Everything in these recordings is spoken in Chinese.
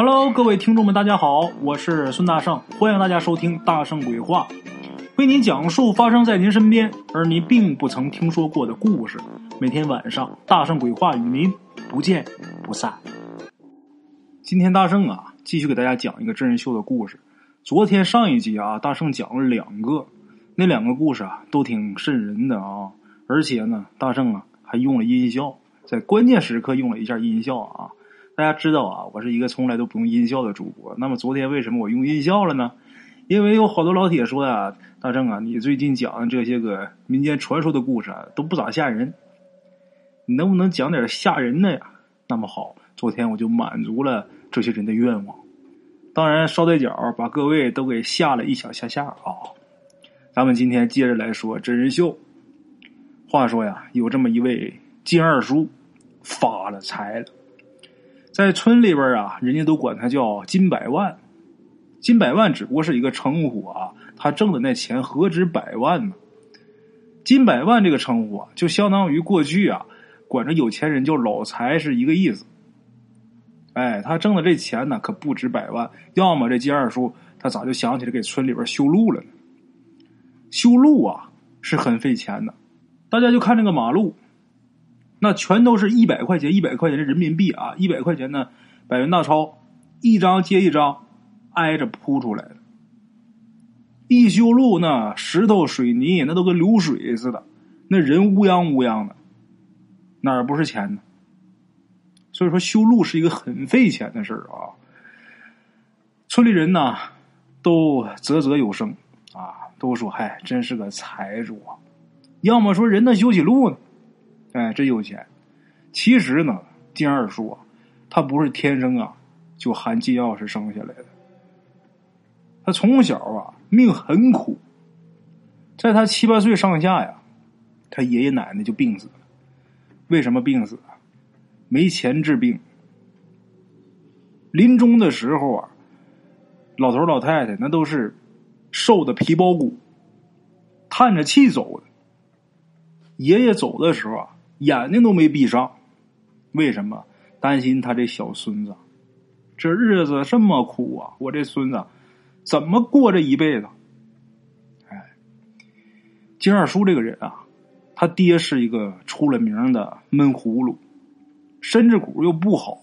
Hello，各位听众们，大家好，我是孙大圣，欢迎大家收听《大圣鬼话》，为您讲述发生在您身边而您并不曾听说过的故事。每天晚上，《大圣鬼话》与您不见不散。今天大圣啊，继续给大家讲一个真人秀的故事。昨天上一集啊，大圣讲了两个，那两个故事啊都挺瘆人的啊，而且呢，大圣啊还用了音效，在关键时刻用了一下音效啊。大家知道啊，我是一个从来都不用音效的主播。那么昨天为什么我用音效了呢？因为有好多老铁说呀，大正啊，你最近讲的这些个民间传说的故事啊，都不咋吓人，你能不能讲点吓人的呀？那么好，昨天我就满足了这些人的愿望。当然，捎带脚把各位都给吓了一小下下啊。咱们今天接着来说真人秀。话说呀，有这么一位金二叔，发了财了。在村里边啊，人家都管他叫金百万。金百万只不过是一个称呼啊，他挣的那钱何止百万呢？金百万这个称呼啊，就相当于过去啊，管着有钱人叫老财是一个意思。哎，他挣的这钱呢，可不止百万。要么这金二叔他咋就想起来给村里边修路了呢？修路啊，是很费钱的。大家就看这个马路。那全都是一百块钱，一百块钱的人民币啊！一百块钱的百元大钞，一张接一张挨着铺出来的。一修路，那石头水泥那都跟流水似的，那人乌泱乌泱的，哪儿不是钱呢？所以说修路是一个很费钱的事儿啊。村里人呢都啧啧有声啊，都说：“嗨，真是个财主啊！”要么说人能修起路呢。哎，真有钱！其实呢，金二叔啊，他不是天生啊就含金钥匙生下来的。他从小啊命很苦，在他七八岁上下呀，他爷爷奶奶就病死了。为什么病死啊？没钱治病。临终的时候啊，老头老太太那都是瘦的皮包骨，叹着气走的。爷爷走的时候啊。眼睛都没闭上，为什么？担心他这小孙子，这日子这么苦啊！我这孙子怎么过这一辈子？哎，金二叔这个人啊，他爹是一个出了名的闷葫芦，身子骨又不好，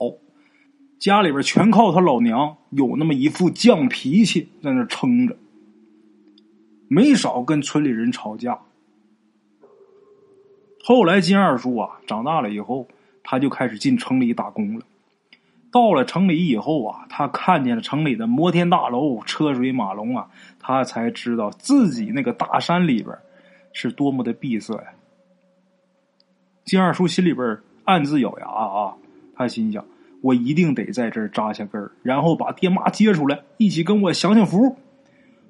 家里边全靠他老娘有那么一副犟脾气在那撑着，没少跟村里人吵架。后来，金二叔啊长大了以后，他就开始进城里打工了。到了城里以后啊，他看见了城里的摩天大楼、车水马龙啊，他才知道自己那个大山里边是多么的闭塞呀。金二叔心里边暗自咬牙啊，他心想：我一定得在这儿扎下根儿，然后把爹妈接出来，一起跟我享享福。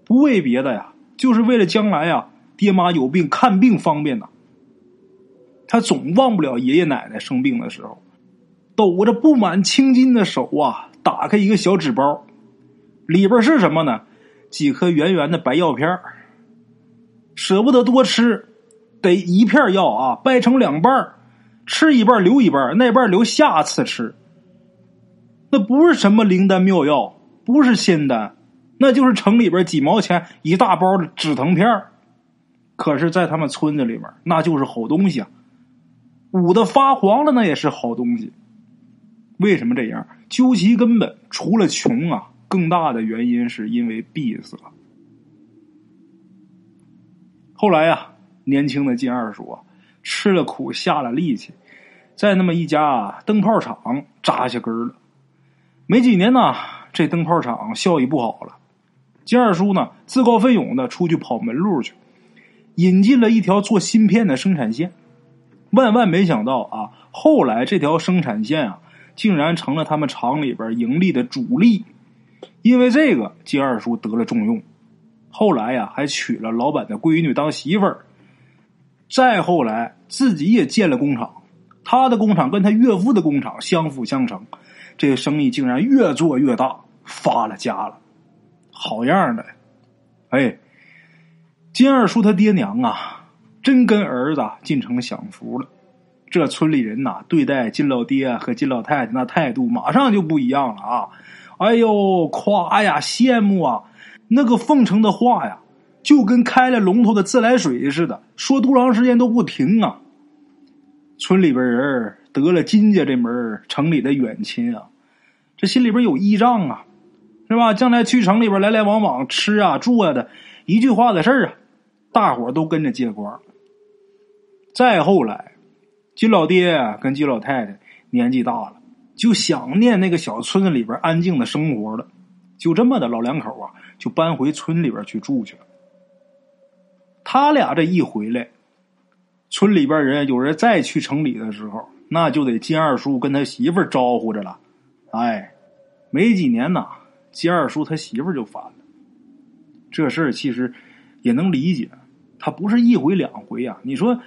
不为别的呀，就是为了将来呀，爹妈有病看病方便呐。他总忘不了爷爷奶奶生病的时候，抖着布满青筋的手啊，打开一个小纸包，里边是什么呢？几颗圆圆的白药片舍不得多吃，得一片药啊，掰成两半吃一半留一半，那半留下次吃。那不是什么灵丹妙药，不是仙丹，那就是城里边几毛钱一大包的止疼片可是，在他们村子里面，那就是好东西啊。捂的发黄了，那也是好东西。为什么这样？究其根本，除了穷啊，更大的原因是因为闭塞。后来呀，年轻的金二叔啊，吃了苦，下了力气，在那么一家灯泡厂扎下根了。没几年呢，这灯泡厂效益不好了。金二叔呢，自告奋勇的出去跑门路去，引进了一条做芯片的生产线。万万没想到啊！后来这条生产线啊，竟然成了他们厂里边盈利的主力。因为这个，金二叔得了重用。后来呀，还娶了老板的闺女当媳妇儿。再后来，自己也建了工厂。他的工厂跟他岳父的工厂相辅相成，这个生意竟然越做越大，发了家了。好样的！哎，金二叔他爹娘啊！真跟儿子进城享福了，这村里人呐，对待金老爹和金老太太那态度马上就不一样了啊！哎呦，夸呀，羡慕啊，那个奉承的话呀，就跟开了龙头的自来水似的，说多长时间都不停啊。村里边人得了金家这门城里的远亲啊，这心里边有依仗啊，是吧？将来去城里边来来往往吃啊住啊的，一句话的事儿啊，大伙都跟着接光。再后来，金老爹跟金老太太年纪大了，就想念那个小村子里边安静的生活了。就这么的，老两口啊，就搬回村里边去住去了。他俩这一回来。村里边人有人再去城里的时候，那就得金二叔跟他媳妇招呼着了。哎，没几年呐，金二叔他媳妇就烦了。这事儿其实也能理解，他不是一回两回啊。你说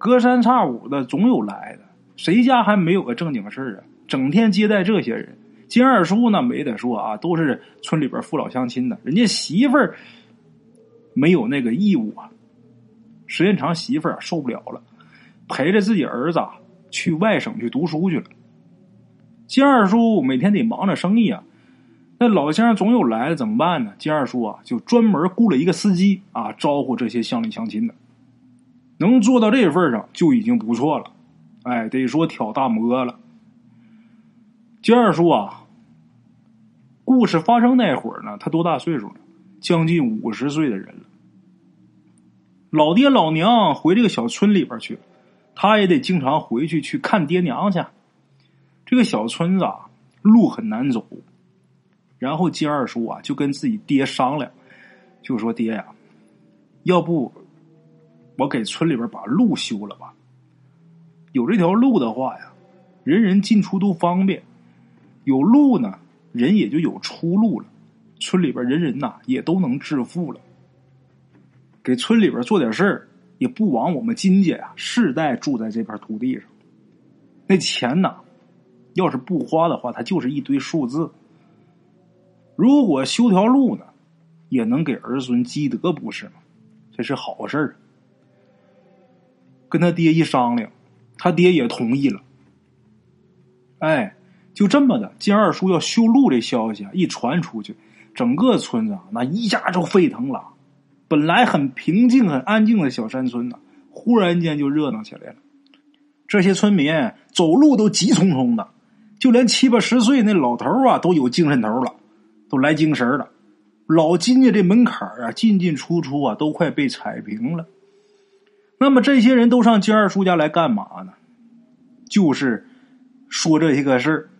隔三差五的总有来的，谁家还没有个正经事啊？整天接待这些人，金二叔那没得说啊，都是村里边父老乡亲的，人家媳妇儿没有那个义务啊。时间长，媳妇儿受不了了，陪着自己儿子去外省去读书去了。金二叔每天得忙着生意啊，那老乡总有来的，怎么办呢？金二叔啊，就专门雇了一个司机啊，招呼这些乡里乡亲的。能做到这份上就已经不错了，哎，得说挑大拇了。金二叔啊，故事发生那会儿呢，他多大岁数了？将近五十岁的人了。老爹老娘回这个小村里边去，他也得经常回去去看爹娘去。这个小村子啊，路很难走。然后金二叔啊，就跟自己爹商量，就说：“爹呀，要不我给村里边把路修了吧？有这条路的话呀，人人进出都方便。有路呢，人也就有出路了。村里边人人呐，也都能致富了。”给村里边做点事儿，也不枉我们金家呀世代住在这片土地上。那钱呐，要是不花的话，它就是一堆数字。如果修条路呢，也能给儿孙积德，不是吗？这是好事儿。跟他爹一商量，他爹也同意了。哎，就这么的，金二叔要修路这消息啊，一传出去，整个村子啊那一下就沸腾了。本来很平静、很安静的小山村呢，忽然间就热闹起来了。这些村民走路都急匆匆的，就连七八十岁那老头啊都有精神头了，都来精神了。老金家这门槛啊，进进出出啊，都快被踩平了。那么这些人都上金二叔家来干嘛呢？就是说这些个事儿。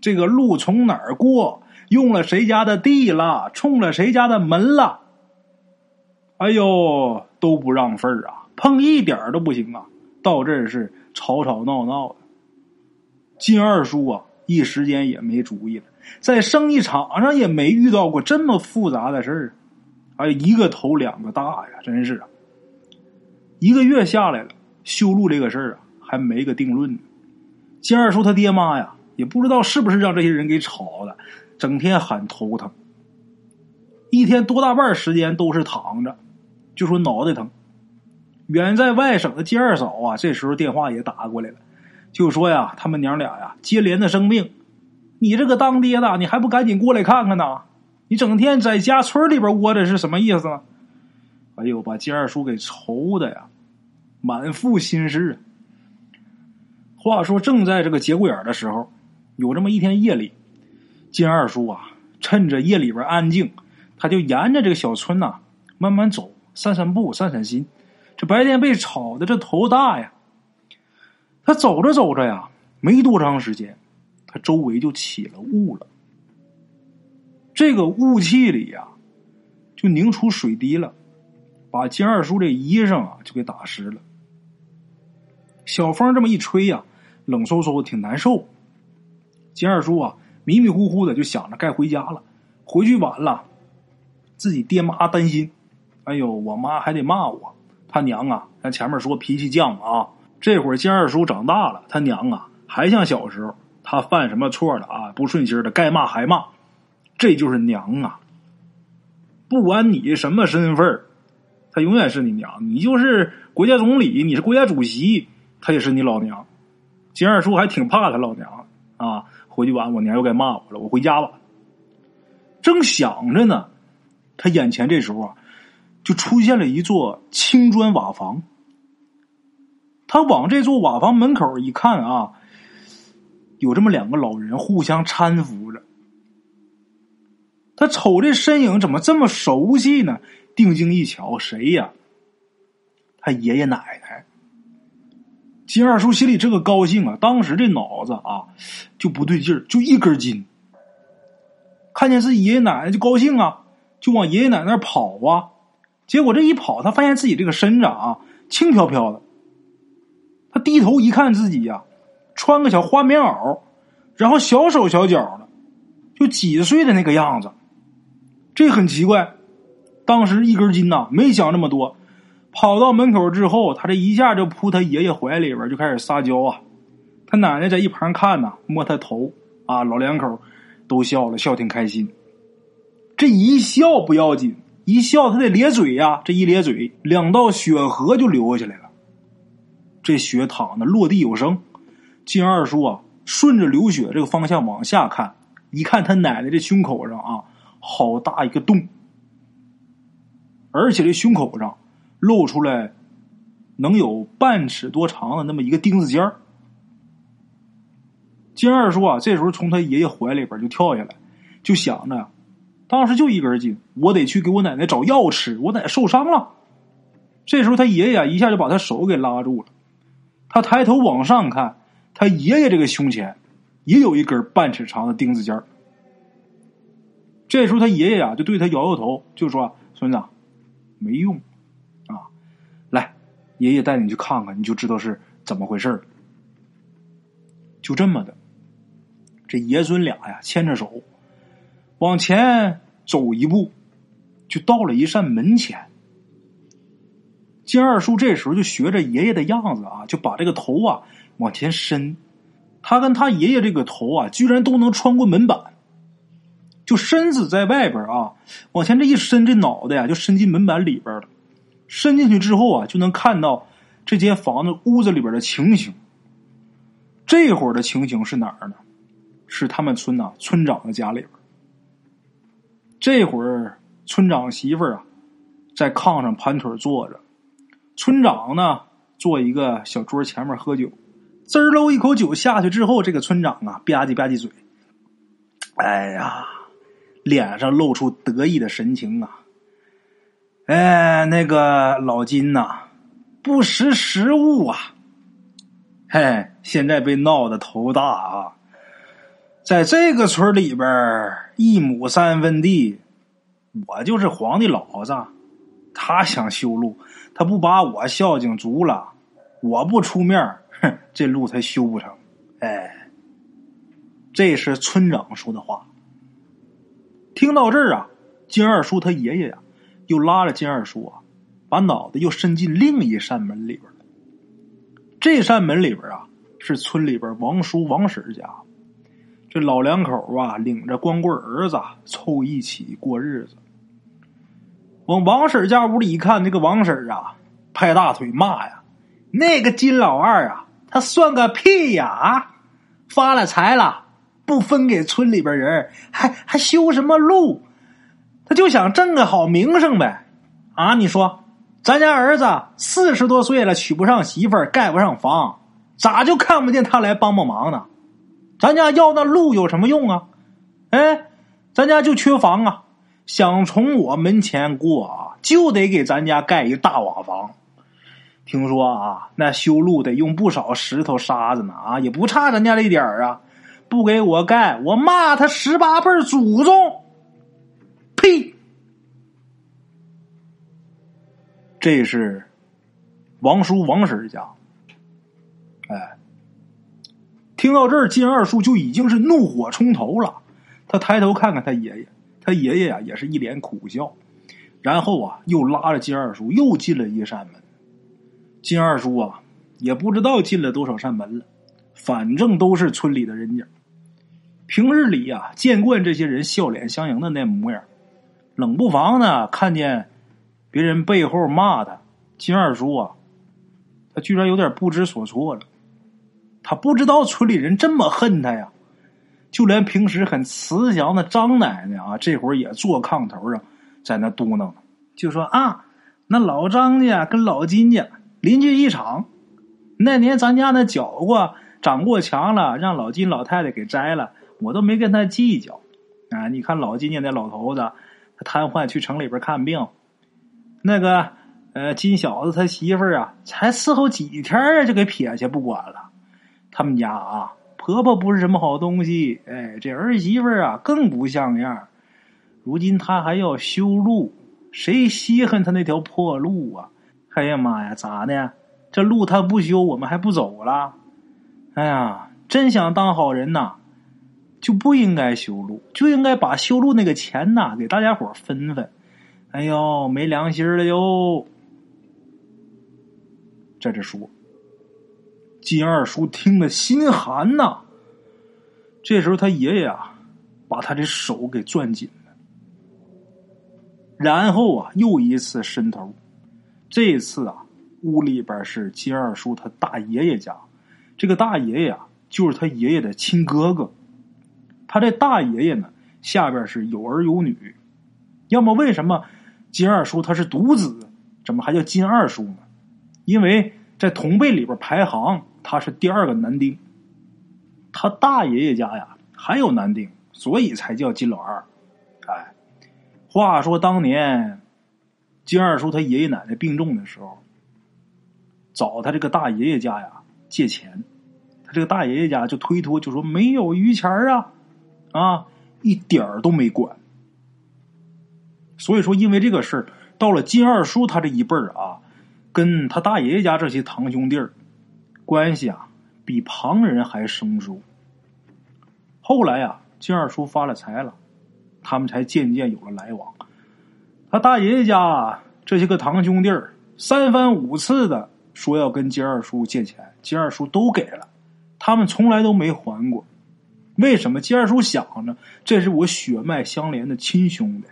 这个路从哪儿过？用了谁家的地了？冲了谁家的门了？哎呦，都不让份儿啊，碰一点儿都不行啊！到这儿是吵吵闹闹的。金二叔啊，一时间也没主意了，在生意场上也没遇到过这么复杂的事儿，哎，一个头两个大呀，真是啊！一个月下来了，修路这个事儿啊，还没个定论呢。金二叔他爹妈呀，也不知道是不是让这些人给吵的，整天喊头疼，一天多大半时间都是躺着。就说脑袋疼，远在外省的金二嫂啊，这时候电话也打过来了，就说呀，他们娘俩呀接连的生病，你这个当爹的，你还不赶紧过来看看呢？你整天在家村里边窝着是什么意思呢？哎呦，把金二叔给愁的呀，满腹心事啊。话说正在这个节骨眼的时候，有这么一天夜里，金二叔啊，趁着夜里边安静，他就沿着这个小村呐慢慢走。散散步，散散心。这白天被吵的这头大呀。他走着走着呀，没多长时间，他周围就起了雾了。这个雾气里呀，就凝出水滴了，把金二叔这衣裳啊就给打湿了。小风这么一吹呀，冷飕飕的，挺难受。金二叔啊，迷迷糊糊的就想着该回家了。回去晚了，自己爹妈担心。哎呦，我妈还得骂我，他娘啊！咱前面说脾气犟啊，这会儿金二叔长大了，他娘啊还像小时候，他犯什么错了啊？不顺心的该骂还骂，这就是娘啊！不管你什么身份他永远是你娘。你就是国家总理，你是国家主席，他也是你老娘。金二叔还挺怕他老娘啊！回去晚，我娘又该骂我了，我回家吧。正想着呢，他眼前这时候啊，就出现了一座青砖瓦房。他往这座瓦房门口一看啊，有这么两个老人互相搀扶着。他瞅这身影怎么这么熟悉呢？定睛一瞧，谁呀？他爷爷奶奶。金二叔心里这个高兴啊，当时这脑子啊就不对劲儿，就一根筋。看见自己爷爷奶奶就高兴啊，就往爷爷奶奶那跑啊。结果这一跑，他发现自己这个身子啊轻飘飘的。他低头一看自己呀，穿个小花棉袄，然后小手小脚的，就几岁的那个样子。这很奇怪，当时一根筋呐，没想那么多。跑到门口之后，他这一下就扑他爷爷怀里边，就开始撒娇啊。他奶奶在一旁看呐，摸他头啊，老两口都笑了，笑挺开心。这一笑不要紧，一笑他得咧嘴呀，这一咧嘴，两道血河就流下来了。这血淌的落地有声。金二叔啊，顺着流血这个方向往下看，一看他奶奶这胸口上啊。好大一个洞，而且这胸口上露出来能有半尺多长的那么一个钉子尖儿。金二叔啊，这时候从他爷爷怀里边就跳下来，就想着，当时就一根筋，我得去给我奶奶找药吃，我奶奶受伤了。这时候他爷爷一下就把他手给拉住了，他抬头往上看，他爷爷这个胸前也有一根半尺长的钉子尖儿。这时候，他爷爷呀就对他摇摇头，就说：“孙子，没用啊，来，爷爷带你去看看，你就知道是怎么回事就这么的，这爷孙俩呀牵着手往前走一步，就到了一扇门前。金二叔这时候就学着爷爷的样子啊，就把这个头啊往前伸，他跟他爷爷这个头啊，居然都能穿过门板。就身子在外边啊，往前这一伸，这脑袋呀就伸进门板里边了。伸进去之后啊，就能看到这间房子屋子里边的情形。这会儿的情形是哪儿呢？是他们村呐村长的家里边。这会儿村长媳妇儿啊，在炕上盘腿坐着，村长呢坐一个小桌前面喝酒。滋喽一口酒下去之后，这个村长啊吧唧吧唧嘴，哎呀！脸上露出得意的神情啊！哎，那个老金呐，不识时务啊！嘿，现在被闹得头大啊！在这个村里边，一亩三分地，我就是皇帝老子。他想修路，他不把我孝敬足了，我不出面，哼，这路才修不成。哎，这是村长说的话。听到这儿啊，金二叔他爷爷呀，又拉着金二叔啊，把脑袋又伸进另一扇门里边了。这扇门里边啊，是村里边王叔王婶家，这老两口啊，领着光棍儿子凑一起过日子。往王婶家屋里一看，那个王婶啊，拍大腿骂呀：“那个金老二啊，他算个屁呀！啊，发了财了。”不分给村里边人，还还修什么路？他就想挣个好名声呗！啊，你说，咱家儿子四十多岁了，娶不上媳妇儿，盖不上房，咋就看不见他来帮帮忙呢？咱家要那路有什么用啊？哎，咱家就缺房啊！想从我门前过啊，就得给咱家盖一大瓦房。听说啊，那修路得用不少石头沙子呢啊，也不差咱家这点儿啊。不给我盖，我骂他十八辈祖宗！呸！这是王叔王婶家。哎，听到这儿，金二叔就已经是怒火冲头了。他抬头看看他爷爷，他爷爷呀也是一脸苦笑，然后啊又拉着金二叔又进了一扇门。金二叔啊也不知道进了多少扇门了，反正都是村里的人家。平日里呀，见惯这些人笑脸相迎的那模样，冷不防呢，看见别人背后骂他，金二叔啊，他居然有点不知所措了。他不知道村里人这么恨他呀。就连平时很慈祥的张奶奶啊，这会儿也坐炕头上，在那嘟囔，就说啊，那老张家跟老金家邻居一场，那年咱家那脚瓜长过墙了，让老金老太太给摘了，我都没跟他计较。啊，你看老金家那老头子，他瘫痪去城里边看病，那个呃金小子他媳妇儿啊，才伺候几天啊，就给撇下不管了。他们家啊。婆婆不是什么好东西，哎，这儿媳妇啊更不像样。如今她还要修路，谁稀罕她那条破路啊？哎呀妈呀，咋的？这路她不修，我们还不走了？哎呀，真想当好人呐，就不应该修路，就应该把修路那个钱呐给大家伙分分。哎呦，没良心了哟！在这说。金二叔听得心寒呐。这时候他爷爷啊，把他的手给攥紧了，然后啊，又一次伸头。这次啊，屋里边是金二叔他大爷爷家，这个大爷爷啊，就是他爷爷的亲哥哥。他这大爷爷呢，下边是有儿有女。要么为什么金二叔他是独子，怎么还叫金二叔呢？因为在同辈里边排行。他是第二个男丁，他大爷爷家呀还有男丁，所以才叫金老二。哎，话说当年金二叔他爷爷奶奶病重的时候，找他这个大爷爷家呀借钱，他这个大爷爷家就推脱，就说没有余钱啊，啊，一点儿都没管。所以说，因为这个事儿，到了金二叔他这一辈儿啊，跟他大爷爷家这些堂兄弟儿。关系啊，比旁人还生疏。后来呀，金二叔发了财了，他们才渐渐有了来往。他大爷爷家这些个堂兄弟儿三番五次的说要跟金二叔借钱，金二叔都给了，他们从来都没还过。为什么？金二叔想着这是我血脉相连的亲兄弟。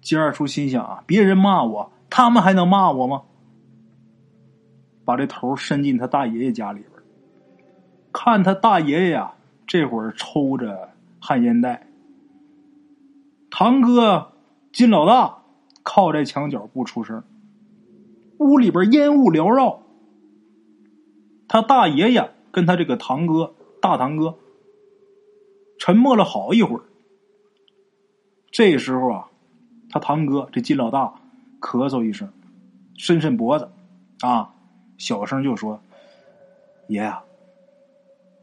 金二叔心想啊，别人骂我，他们还能骂我吗？把这头伸进他大爷爷家里边，看他大爷爷呀，这会儿抽着旱烟袋。堂哥金老大靠在墙角不出声，屋里边烟雾缭绕。他大爷爷跟他这个堂哥大堂哥沉默了好一会儿。这时候啊，他堂哥这金老大咳嗽一声，伸伸脖子，啊。小声就说：“爷啊，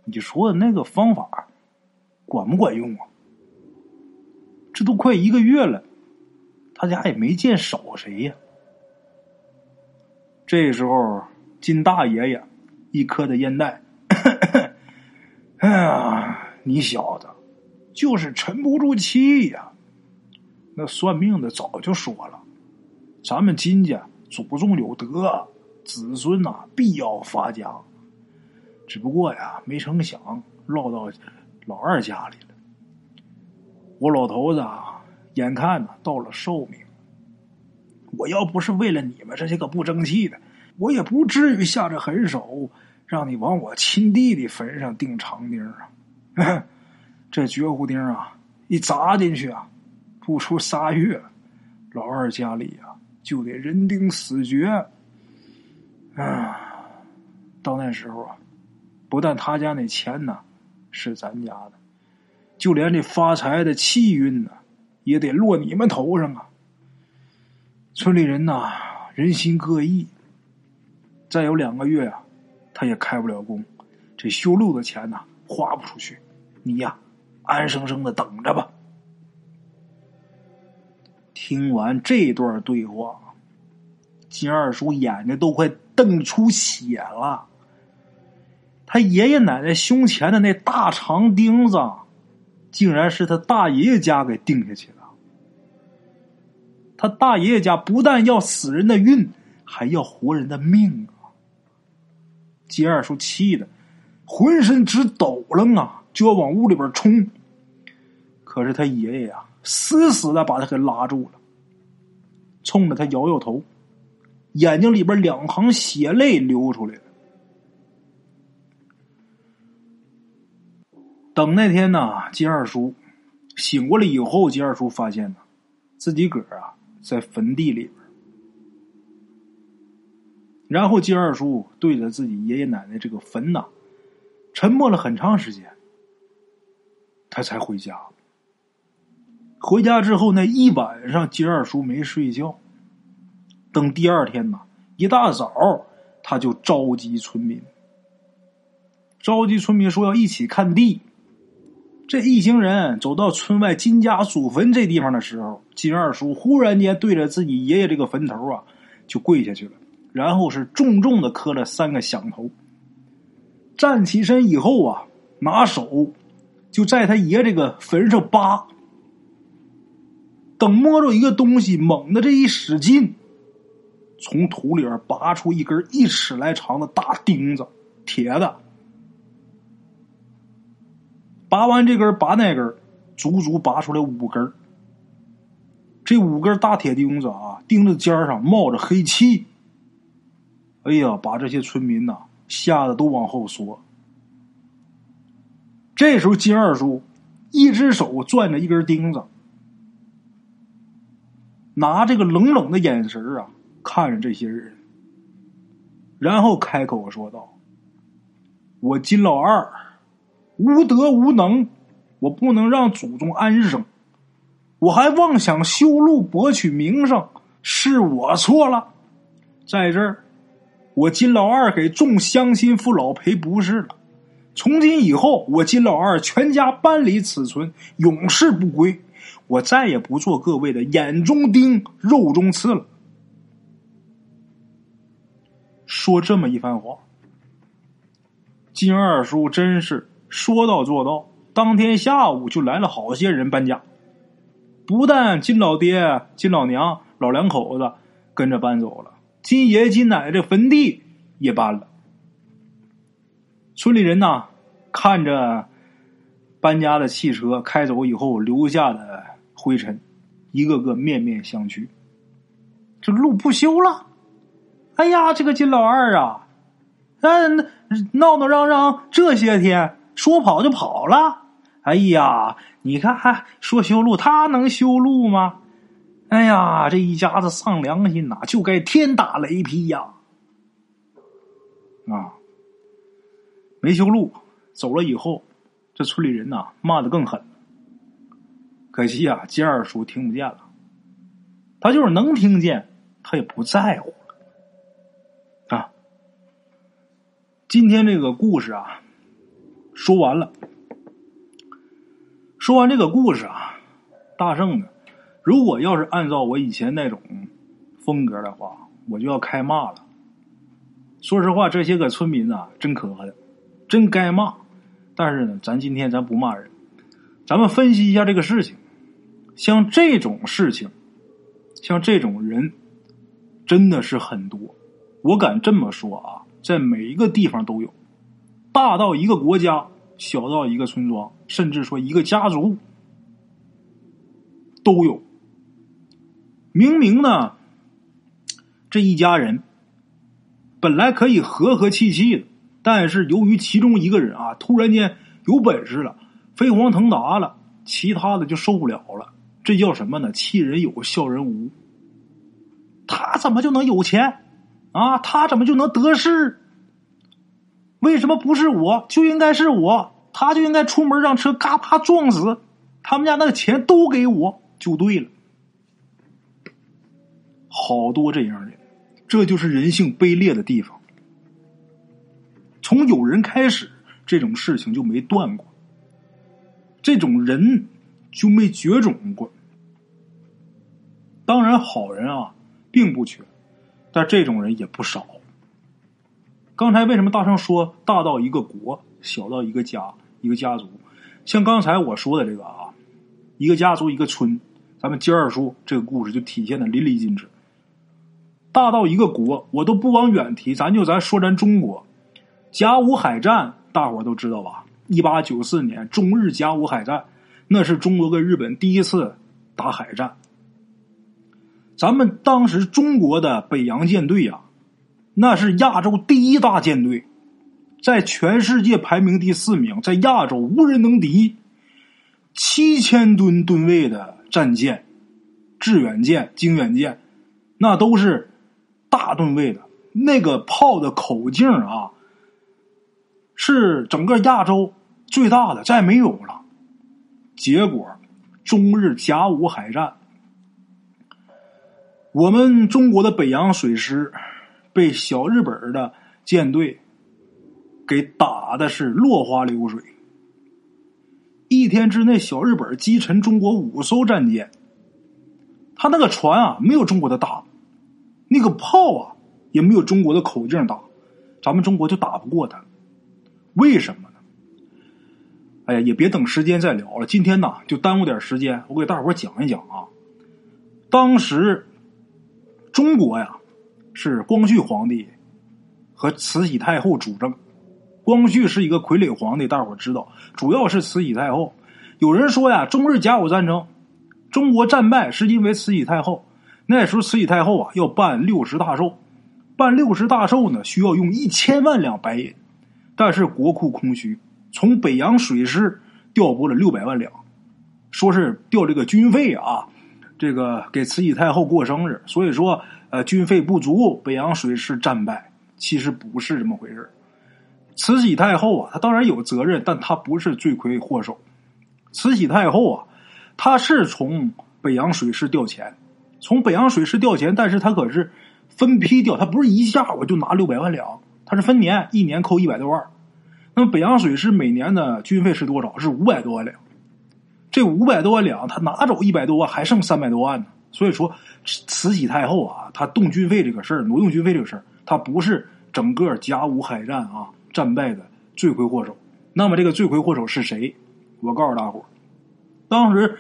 你说的那个方法管不管用啊？这都快一个月了，他家也没见少谁呀。”这时候，金大爷爷一颗的烟袋，哎呀，你小子就是沉不住气呀！那算命的早就说了，咱们金家祖宗有德。子孙呐，必要发家。只不过呀，没成想落到老二家里了。我老头子啊，眼看呢到了寿命，我要不是为了你们这些个不争气的，我也不至于下这狠手，让你往我亲弟弟坟上钉长钉啊！这绝户钉啊，一砸进去啊，不出仨月，老二家里呀就得人丁死绝。啊，到那时候啊，不但他家那钱呢是咱家的，就连这发财的气运呢，也得落你们头上啊！村里人呐，人心各异。再有两个月啊，他也开不了工，这修路的钱呐，花不出去。你呀，安生生的等着吧。听完这段对话，金二叔眼睛都快。瞪出血了，他爷爷奶奶胸前的那大长钉子，竟然是他大爷爷家给钉下去的。他大爷爷家不但要死人的运，还要活人的命啊！金二叔气的浑身直抖楞啊，就要往屋里边冲。可是他爷爷呀，死死的把他给拉住了，冲着他摇摇头。眼睛里边两行血泪流出来了。等那天呢，金二叔醒过来以后，金二叔发现呢，自己个啊在坟地里边。然后金二叔对着自己爷爷奶奶这个坟呐，沉默了很长时间，他才回家。回家之后那一晚上，金二叔没睡觉。等第二天呐，一大早他就召集村民，召集村民说要一起看地。这一行人走到村外金家祖坟这地方的时候，金二叔忽然间对着自己爷爷这个坟头啊，就跪下去了，然后是重重的磕了三个响头。站起身以后啊，拿手就在他爷这个坟上扒。等摸着一个东西，猛的这一使劲，从土里边拔出一根一尺来长的大钉子，铁的。拔完这根，拔那根，足足拔出来五根。这五根大铁钉子啊，钉子尖上冒着黑气。哎呀，把这些村民呐吓得都往后缩。这时候，金二叔一只手攥着一根钉子。拿这个冷冷的眼神啊，看着这些人，然后开口说道：“我金老二无德无能，我不能让祖宗安生，我还妄想修路博取名声，是我错了。在这儿，我金老二给众乡亲父老赔不是了。从今以后，我金老二全家搬离此村，永世不归。”我再也不做各位的眼中钉、肉中刺了。说这么一番话，金二叔真是说到做到。当天下午就来了好些人搬家，不但金老爹、金老娘老两口子跟着搬走了，金爷、金奶奶这坟地也搬了。村里人呐，看着搬家的汽车开走以后留下的。灰尘，一个个面面相觑。这路不修了，哎呀，这个金老二啊，嗯，闹闹嚷嚷这些天，说跑就跑了。哎呀，你看，还说修路，他能修路吗？哎呀，这一家子丧良心呐，就该天打雷劈呀！啊，没修路，走了以后，这村里人呐，骂的更狠。可惜啊，金二叔听不见了。他就是能听见，他也不在乎。啊，今天这个故事啊，说完了。说完这个故事啊，大圣呢，如果要是按照我以前那种风格的话，我就要开骂了。说实话，这些个村民啊，真可恨，真该骂。但是呢，咱今天咱不骂人。咱们分析一下这个事情，像这种事情，像这种人，真的是很多。我敢这么说啊，在每一个地方都有，大到一个国家，小到一个村庄，甚至说一个家族，都有。明明呢，这一家人本来可以和和气气的，但是由于其中一个人啊，突然间有本事了。飞黄腾达了，其他的就受不了了。这叫什么呢？气人有，笑人无。他怎么就能有钱啊？他怎么就能得势？为什么不是我？就应该是我，他就应该出门让车嘎巴撞死。他们家那个钱都给我就对了。好多这样的，这就是人性卑劣的地方。从有人开始，这种事情就没断过。这种人就没绝种过。当然，好人啊并不缺，但这种人也不少。刚才为什么大圣说大到一个国，小到一个家、一个家族？像刚才我说的这个啊，一个家族、一个村，咱们今儿说这个故事就体现的淋漓尽致。大到一个国，我都不往远提，咱就咱说咱中国，甲午海战，大伙都知道吧？一八九四年，中日甲午海战，那是中国跟日本第一次打海战。咱们当时中国的北洋舰队呀，那是亚洲第一大舰队，在全世界排名第四名，在亚洲无人能敌。七千吨吨位的战舰、致远舰、经远舰，那都是大吨位的。那个炮的口径啊，是整个亚洲最大的，再没有了。结果，中日甲午海战，我们中国的北洋水师被小日本的舰队给打的是落花流水。一天之内，小日本击沉中国五艘战舰。他那个船啊，没有中国的大，那个炮啊。也没有中国的口径大，咱们中国就打不过他，为什么呢？哎呀，也别等时间再聊了，今天呢就耽误点时间，我给大伙讲一讲啊。当时中国呀是光绪皇帝和慈禧太后主政，光绪是一个傀儡皇帝，大伙知道，主要是慈禧太后。有人说呀，中日甲午战争中国战败是因为慈禧太后，那时候慈禧太后啊要办六十大寿。办六十大寿呢，需要用一千万两白银，但是国库空虚，从北洋水师调拨了六百万两，说是调这个军费啊，这个给慈禧太后过生日，所以说呃军费不足，北洋水师战败，其实不是这么回事慈禧太后啊，她当然有责任，但她不是罪魁祸首。慈禧太后啊，她是从北洋水师调钱，从北洋水师调钱，但是他可是。分批调，他不是一下我就拿六百万两，他是分年，一年扣一百多万。那么北洋水师每年的军费是多少？是五百多万两。这五百多万两，他拿走一百多万，还剩三百多万呢。所以说，慈禧太后啊，他动军费这个事儿，挪用军费这个事儿，他不是整个甲午海战啊战败的罪魁祸首。那么这个罪魁祸首是谁？我告诉大伙当时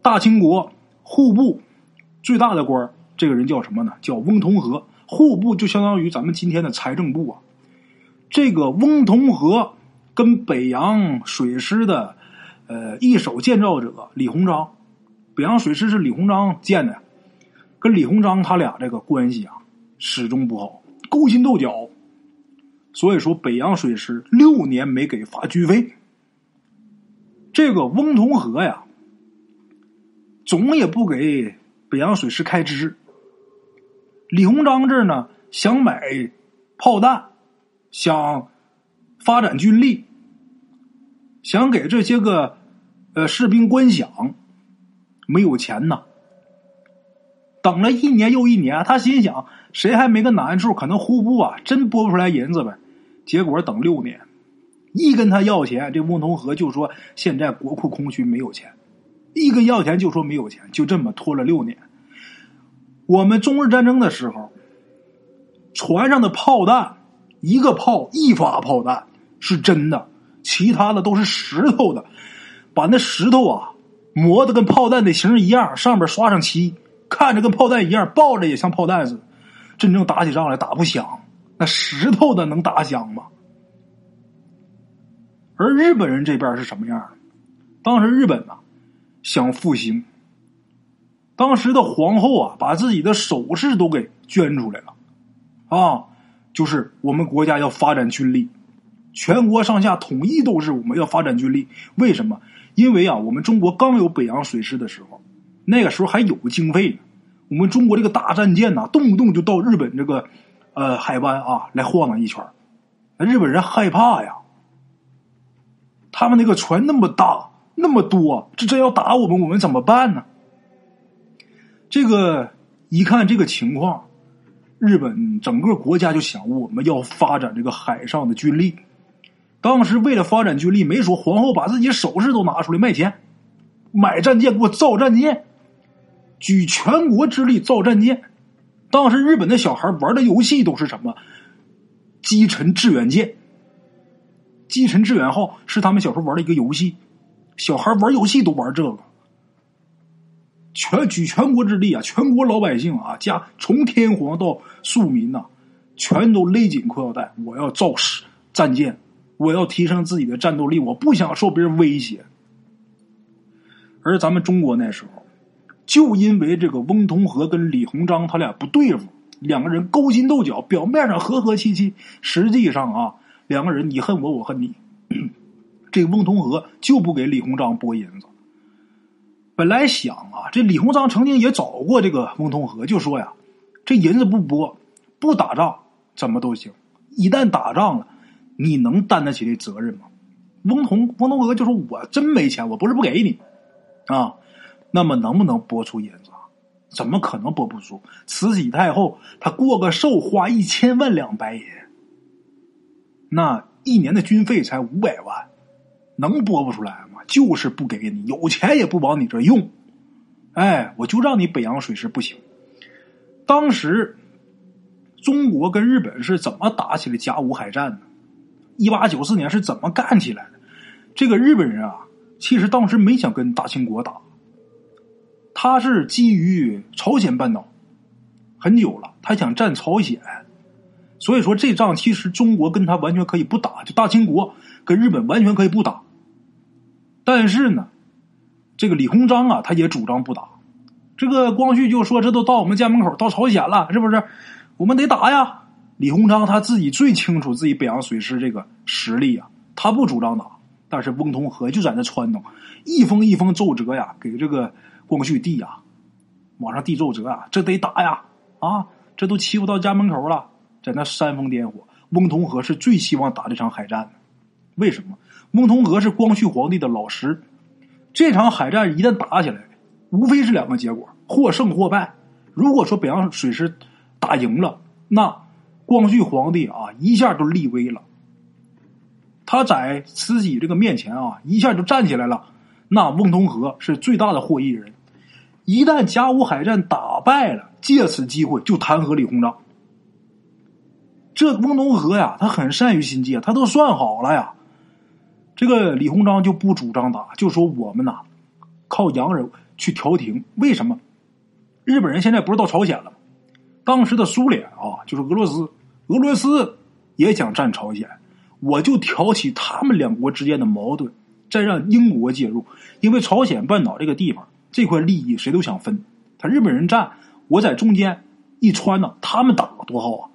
大清国户部最大的官这个人叫什么呢？叫翁同龢，户部就相当于咱们今天的财政部啊。这个翁同龢跟北洋水师的呃一手建造者李鸿章，北洋水师是李鸿章建的，跟李鸿章他俩这个关系啊始终不好，勾心斗角。所以说北洋水师六年没给发军费，这个翁同龢呀，总也不给北洋水师开支。李鸿章这儿呢，想买炮弹，想发展军力，想给这些个呃士兵观饷，没有钱呐。等了一年又一年，他心想，谁还没个难处？可能户部啊真拨不出来银子呗。结果等六年，一跟他要钱，这翁同龢就说现在国库空虚，没有钱。一跟要钱就说没有钱，就这么拖了六年。我们中日战争的时候，船上的炮弹，一个炮一发炮弹是真的，其他的都是石头的，把那石头啊磨的跟炮弹的形一样，上面刷上漆，看着跟炮弹一样，抱着也像炮弹似的。真正打起仗来打不响，那石头的能打响吗？而日本人这边是什么样当时日本呐想复兴。当时的皇后啊，把自己的首饰都给捐出来了，啊，就是我们国家要发展军力，全国上下统一都是我们要发展军力。为什么？因为啊，我们中国刚有北洋水师的时候，那个时候还有经费呢，我们中国这个大战舰呐，动不动就到日本这个呃海湾啊来晃荡一圈，日本人害怕呀，他们那个船那么大那么多，这真要打我们，我们怎么办呢？这个一看这个情况，日本整个国家就想我们要发展这个海上的军力。当时为了发展军力，没说皇后把自己首饰都拿出来卖钱，买战舰给我造战舰，举全国之力造战舰。当时日本的小孩玩的游戏都是什么？击沉致远舰、击沉致远号是他们小时候玩的一个游戏。小孩玩游戏都玩这个。全举全国之力啊，全国老百姓啊，加从天皇到庶民呐，全都勒紧裤腰带。我要造势战舰，我要提升自己的战斗力，我不想受别人威胁。而咱们中国那时候，就因为这个翁同龢跟李鸿章他俩不对付，两个人勾心斗角，表面上和和气气，实际上啊，两个人你恨我，我恨你。这翁同龢就不给李鸿章拨银子。本来想啊，这李鸿章曾经也找过这个翁同龢，就说呀，这银子不拨，不打仗怎么都行。一旦打仗了，你能担得起这责任吗？翁同翁同龢就说：“我真没钱，我不是不给你啊。那么能不能拨出银子？怎么可能拨不出？慈禧太后她过个寿花一千万两白银，那一年的军费才五百万。”能拨不出来吗？就是不给你，有钱也不往你这用。哎，我就让你北洋水师不行。当时中国跟日本是怎么打起来甲午海战的？一八九四年是怎么干起来的？这个日本人啊，其实当时没想跟大清国打，他是基于朝鲜半岛很久了，他想占朝鲜，所以说这仗其实中国跟他完全可以不打，就大清国跟日本完全可以不打。但是呢，这个李鸿章啊，他也主张不打。这个光绪就说：“这都到我们家门口，到朝鲜了，是不是？我们得打呀！”李鸿章他自己最清楚自己北洋水师这个实力啊，他不主张打。但是翁同龢就在那撺掇，一封一封奏折呀，给这个光绪递呀，往上递奏折啊，这得打呀！啊，这都欺负到家门口了，在那煽风点火。翁同龢是最希望打这场海战的，为什么？孟同和是光绪皇帝的老师，这场海战一旦打起来，无非是两个结果：或胜或败。如果说北洋水师打赢了，那光绪皇帝啊一下就立威了，他在慈禧这个面前啊一下就站起来了。那孟同和是最大的获益人。一旦甲午海战打败了，借此机会就弹劾李鸿章。这翁同龢呀，他很善于心计，他都算好了呀。这个李鸿章就不主张打，就说我们呐靠洋人去调停。为什么？日本人现在不是到朝鲜了吗？当时的苏联啊，就是俄罗斯，俄罗斯也想占朝鲜。我就挑起他们两国之间的矛盾，再让英国介入。因为朝鲜半岛这个地方这块利益谁都想分，他日本人占，我在中间一穿呢，他们打多好啊！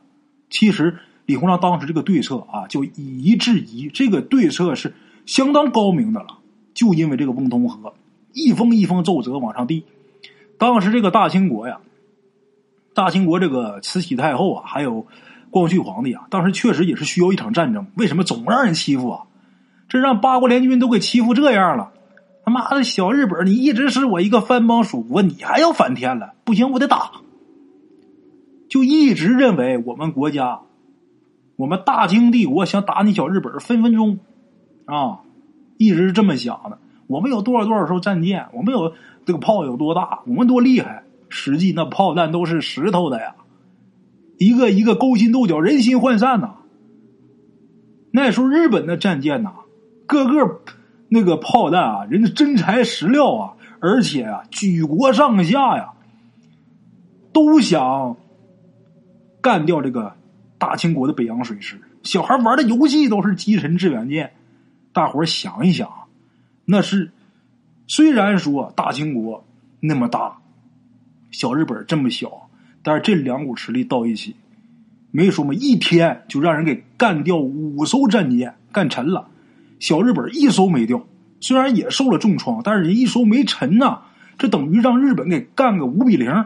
其实李鸿章当时这个对策啊，就以夷制夷，这个对策是。相当高明的了，就因为这个翁同龢一封一封奏折往上递。当时这个大清国呀，大清国这个慈禧太后啊，还有光绪皇帝啊，当时确实也是需要一场战争。为什么总让人欺负啊？这让八国联军都给欺负这样了，他妈的小日本，你一直是我一个藩邦属国，你还要反天了？不行，我得打。就一直认为我们国家，我们大清帝国想打你小日本，分分钟。啊，一直是这么想的。我们有多少多少艘战舰？我们有这个炮有多大？我们多厉害？实际那炮弹都是石头的呀，一个一个勾心斗角、人心涣散呐。那时候日本的战舰呐，个个那个炮弹啊，人家真材实料啊，而且啊，举国上下呀，都想干掉这个大清国的北洋水师。小孩玩的游戏都是击沉致远舰。大伙儿想一想，那是虽然说大清国那么大，小日本这么小，但是这两股实力到一起，没说嘛，一天就让人给干掉五艘战舰，干沉了。小日本一艘没掉，虽然也受了重创，但是人一艘没沉呐，这等于让日本给干个五比零。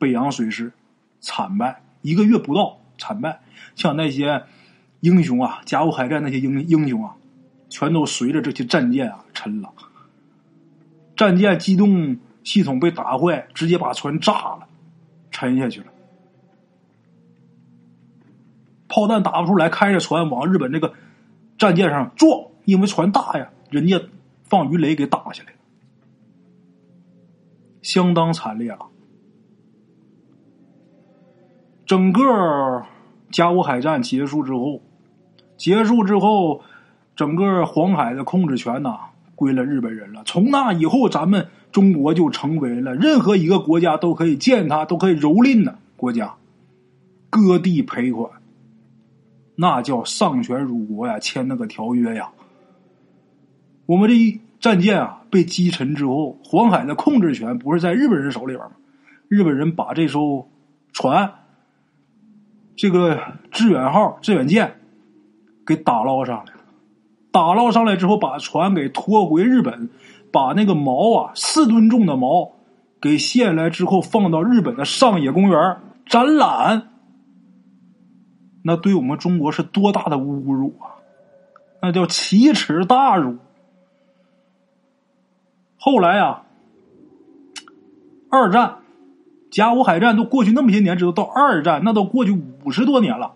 北洋水师惨败，一个月不到惨败，像那些。英雄啊，甲午海战那些英英雄啊，全都随着这些战舰啊沉了。战舰机动系统被打坏，直接把船炸了，沉下去了。炮弹打不出来，开着船往日本这个战舰上撞，因为船大呀，人家放鱼雷给打下来了，相当惨烈啊。整个甲午海战结束之后。结束之后，整个黄海的控制权呐归了日本人了。从那以后，咱们中国就成为了任何一个国家都可以践踏、都可以蹂躏的国家，割地赔款，那叫丧权辱国呀！签那个条约呀。我们这一战舰啊被击沉之后，黄海的控制权不是在日本人手里边吗？日本人把这艘船，这个致远号致远舰。给打捞上来了。打捞上来之后，把船给拖回日本，把那个锚啊，四吨重的锚给卸下来之后，放到日本的上野公园展览。那对我们中国是多大的侮辱啊！那叫奇耻大辱。后来啊，二战。甲午海战都过去那么些年，直到到二战，那都过去五十多年了。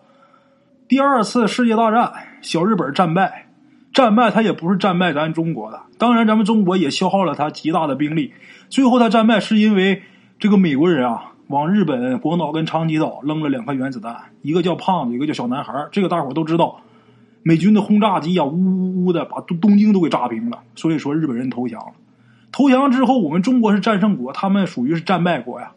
第二次世界大战，小日本战败，战败他也不是战败咱中国的，当然咱们中国也消耗了他极大的兵力。最后他战败是因为这个美国人啊，往日本广岛跟长崎岛扔了两颗原子弹，一个叫胖子，一个叫小男孩。这个大伙都知道，美军的轰炸机啊，呜呜呜的把东东京都给炸平了。所以说日本人投降了。投降之后，我们中国是战胜国，他们属于是战败国呀。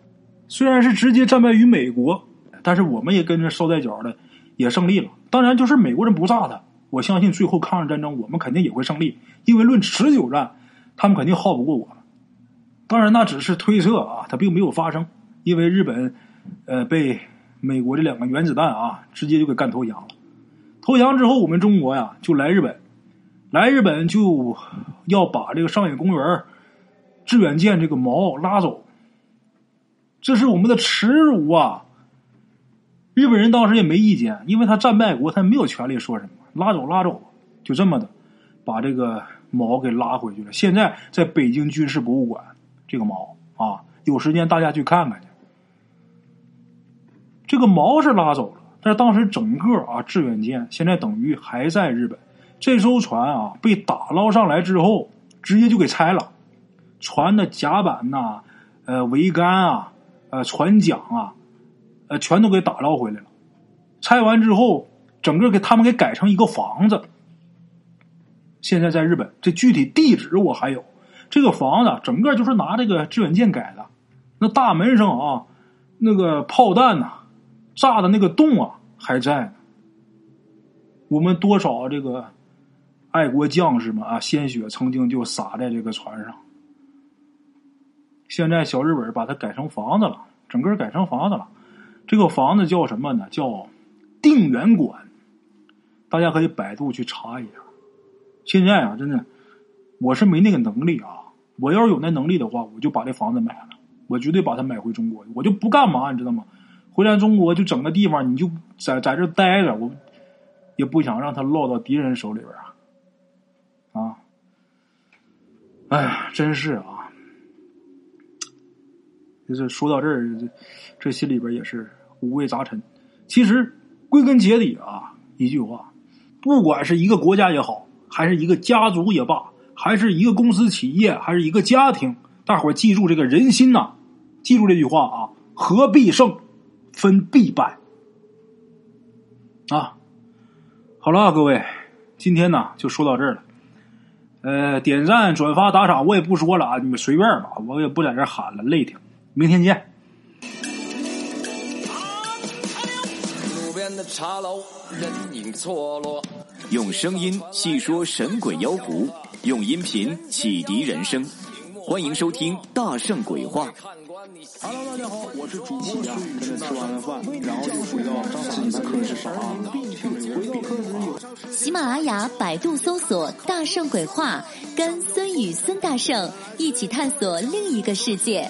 虽然是直接战败于美国，但是我们也跟着捎带脚的也胜利了。当然，就是美国人不炸他，我相信最后抗日战争我们肯定也会胜利，因为论持久战，他们肯定耗不过我们。当然，那只是推测啊，它并没有发生，因为日本呃被美国这两个原子弹啊直接就给干投降了。投降之后，我们中国呀就来日本，来日本就要把这个上野公园致远舰这个锚拉走。这是我们的耻辱啊！日本人当时也没意见，因为他战败国，他没有权利说什么。拉走，拉走，就这么的，把这个锚给拉回去了。现在在北京军事博物馆，这个锚啊，有时间大家去看看去。这个锚是拉走了，但是当时整个啊致远舰现在等于还在日本。这艘船啊被打捞上来之后，直接就给拆了，船的甲板呐，呃，桅杆啊。呃，船桨啊，呃，全都给打捞回来了。拆完之后，整个给他们给改成一个房子。现在在日本，这具体地址我还有。这个房子整个就是拿这个致远舰改的。那大门上啊，那个炮弹呐，炸的那个洞啊还在。我们多少这个爱国将士们啊，鲜血曾经就洒在这个船上。现在小日本把它改成房子了，整个改成房子了。这个房子叫什么呢？叫定远馆。大家可以百度去查一下。现在啊，真的，我是没那个能力啊。我要是有那能力的话，我就把这房子买了，我绝对把它买回中国。我就不干嘛，你知道吗？回来中国就整个地方，你就在在这待着，我也不想让它落到敌人手里边啊。啊，哎呀，真是啊。就是说到这儿，这心里边也是五味杂陈。其实归根结底啊，一句话，不管是一个国家也好，还是一个家族也罢，还是一个公司企业，还是一个家庭，大伙记住这个人心呐，记住这句话啊：合必胜，分必败。啊，好了，各位，今天呢就说到这儿了。呃，点赞、转发、打赏我也不说了啊，你们随便吧，我也不在这喊了，累挺。明天见。用声音细说神鬼妖狐，用音频启迪人生。欢迎收听《大圣鬼话》。Hello，大家好，我是主播呀。跟着吃完了饭，然后就回到自己的课室上啊。喜马拉雅、百度搜索“大圣鬼话”，跟孙宇、孙大圣一起探索另一个世界。